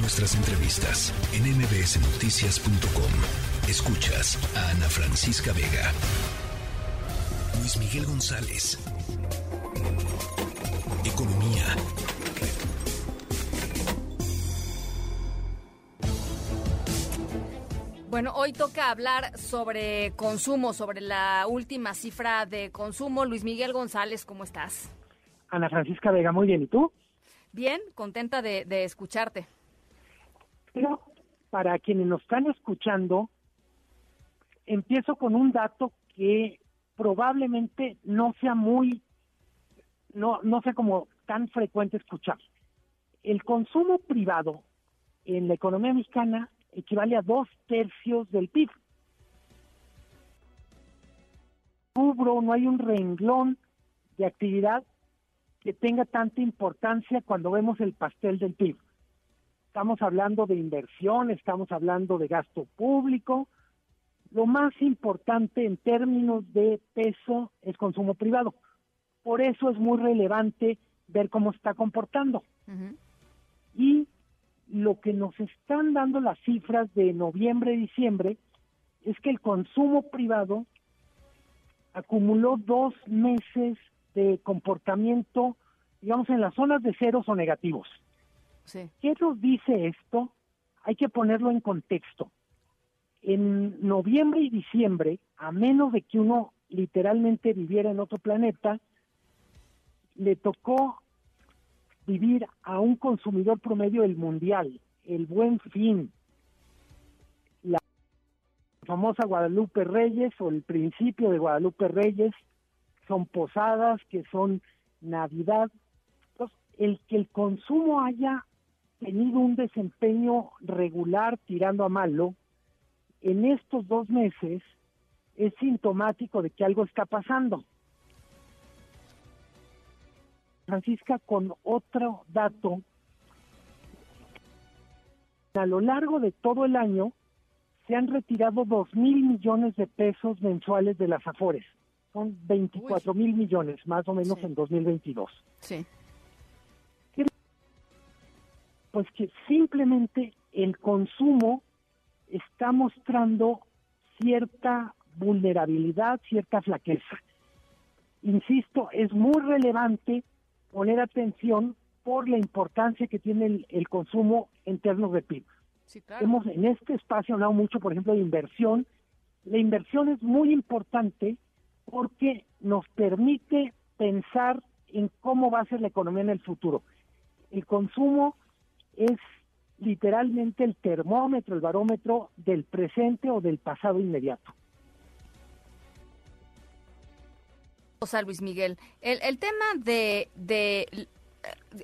Nuestras entrevistas en mbsnoticias.com. Escuchas a Ana Francisca Vega. Luis Miguel González. Economía. Bueno, hoy toca hablar sobre consumo, sobre la última cifra de consumo. Luis Miguel González, ¿cómo estás? Ana Francisca Vega, muy bien. ¿Y tú? Bien, contenta de, de escucharte. Pero para quienes nos están escuchando, empiezo con un dato que probablemente no sea muy, no, no sea como tan frecuente escuchar. El consumo privado en la economía mexicana equivale a dos tercios del PIB. No hay un renglón de actividad que tenga tanta importancia cuando vemos el pastel del PIB. Estamos hablando de inversión, estamos hablando de gasto público. Lo más importante en términos de peso es consumo privado. Por eso es muy relevante ver cómo está comportando. Y lo que nos están dando las cifras de noviembre y diciembre es que el consumo privado acumuló dos meses de comportamiento, digamos, en las zonas de ceros o negativos. ¿Qué nos dice esto? Hay que ponerlo en contexto. En noviembre y diciembre, a menos de que uno literalmente viviera en otro planeta, le tocó vivir a un consumidor promedio del mundial, el buen fin, la famosa Guadalupe Reyes o el principio de Guadalupe Reyes, son posadas, que son Navidad. El que el consumo haya tenido un desempeño regular tirando a malo, en estos dos meses es sintomático de que algo está pasando. Francisca, con otro dato, a lo largo de todo el año se han retirado dos mil millones de pesos mensuales de las Afores. Son 24 mil millones, más o menos en 2022. Sí. Pues que simplemente el consumo está mostrando cierta vulnerabilidad, cierta flaqueza. Insisto, es muy relevante poner atención por la importancia que tiene el, consumo en términos de PIB. Hemos en este espacio hablado mucho, por ejemplo, de inversión. La inversión es muy importante porque nos permite pensar en cómo va a ser la economía en el futuro. El consumo es literalmente el termómetro, el barómetro del presente o del pasado inmediato. O Luis Miguel, el, el tema de, de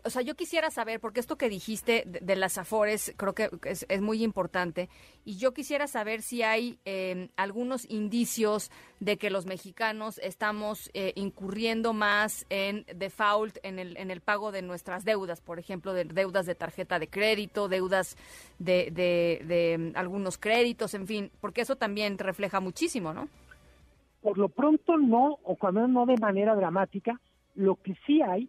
o sea, yo quisiera saber, porque esto que dijiste de, las Afores creo que es, muy importante, y yo quisiera saber si hay em, algunos indicios de que los mexicanos estamos eh, incurriendo más en default, en el, en el pago de nuestras deudas, por ejemplo, de deudas de tarjeta de crédito, deudas de, de, de em, algunos créditos, en fin, porque eso también refleja muchísimo, ¿no? Por lo pronto no, o cuando no de manera dramática, lo que sí hay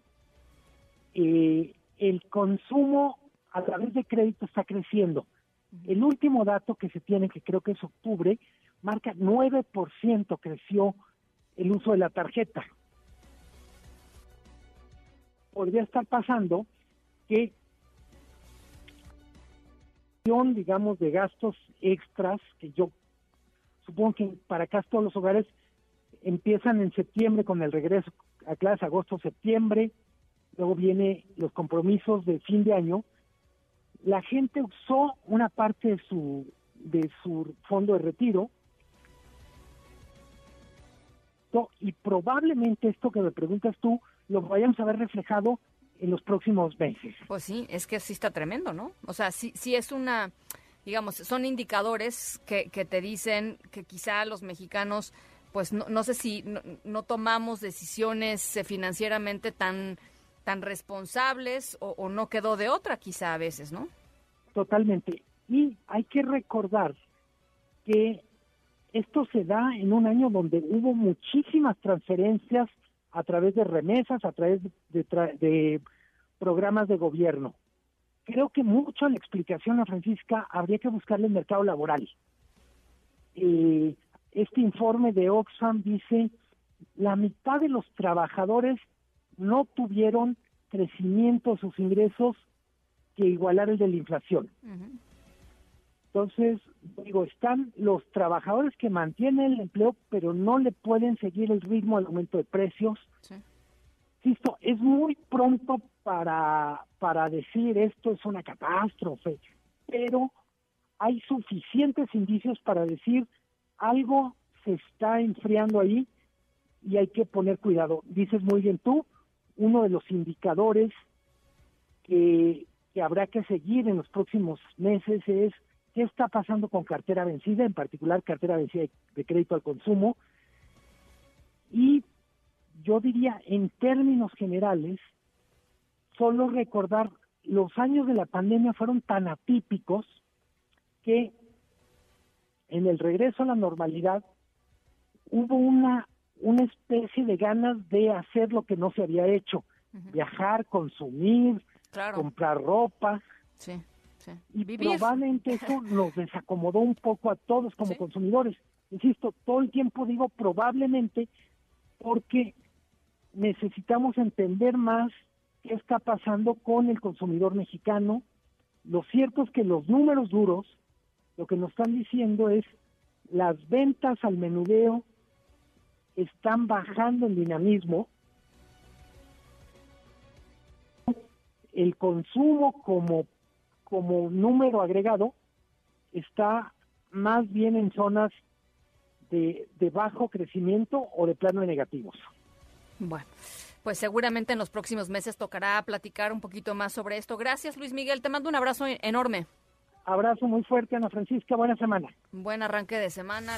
eh, el consumo a través de crédito está creciendo. El último dato que se tiene, que creo que es octubre, marca 9% creció el uso de la tarjeta. Podría estar pasando que digamos de gastos extras que yo supongo que para acá todos los hogares empiezan en septiembre con el regreso a clase agosto septiembre luego viene los compromisos de fin de año, la gente usó una parte de su de su fondo de retiro y probablemente esto que me preguntas tú lo vayamos a ver reflejado en los próximos meses. Pues sí, es que sí está tremendo, ¿no? O sea, sí, sí es una, digamos, son indicadores que, que te dicen que quizá los mexicanos, pues no, no sé si no, no tomamos decisiones eh, financieramente tan tan responsables o, no quedó de otra quizá a veces, ¿no? Totalmente. Y hay que recordar que esto se da en un año donde hubo muchísimas transferencias a través de remesas, a través de, de programas de gobierno. creo que mucho la explicación a Francisca habría que buscarle el mercado laboral. Eh, este informe de Oxfam dice la mitad de los trabajadores no tuvieron crecimiento de sus ingresos que igualar el de la inflación. Entonces, digo, están los trabajadores que mantienen el empleo, pero no le pueden seguir el ritmo del aumento de precios. Sí. Insisto, es muy pronto para, para decir esto es una catástrofe, pero hay suficientes indicios para decir algo se está enfriando ahí y hay que poner cuidado. Dices muy bien tú, uno de los indicadores que, habrá que seguir en los próximos meses es qué está pasando con cartera vencida, en particular cartera vencida de, crédito al consumo. Y yo diría, en términos generales, solo recordar, los años de la pandemia fueron tan atípicos que en el regreso a la normalidad hubo una una especie de ganas de hacer lo que no se había hecho, viajar, consumir, comprar ropa. Sí, Y probablemente eso nos desacomodó un poco a todos como consumidores. Insisto, todo el tiempo digo probablemente porque necesitamos entender más qué está pasando con el consumidor mexicano. Lo cierto es que los números duros lo que nos están diciendo es las ventas al menudeo están bajando en dinamismo. El consumo como, como número agregado está más bien en zonas de, de bajo crecimiento o de plano de negativos. Bueno, pues seguramente en los próximos meses tocará platicar un poquito más sobre esto. Gracias, Luis Miguel. Te mando un abrazo enorme. Abrazo muy fuerte, Ana Francisca. Buena semana. Buen arranque de semana.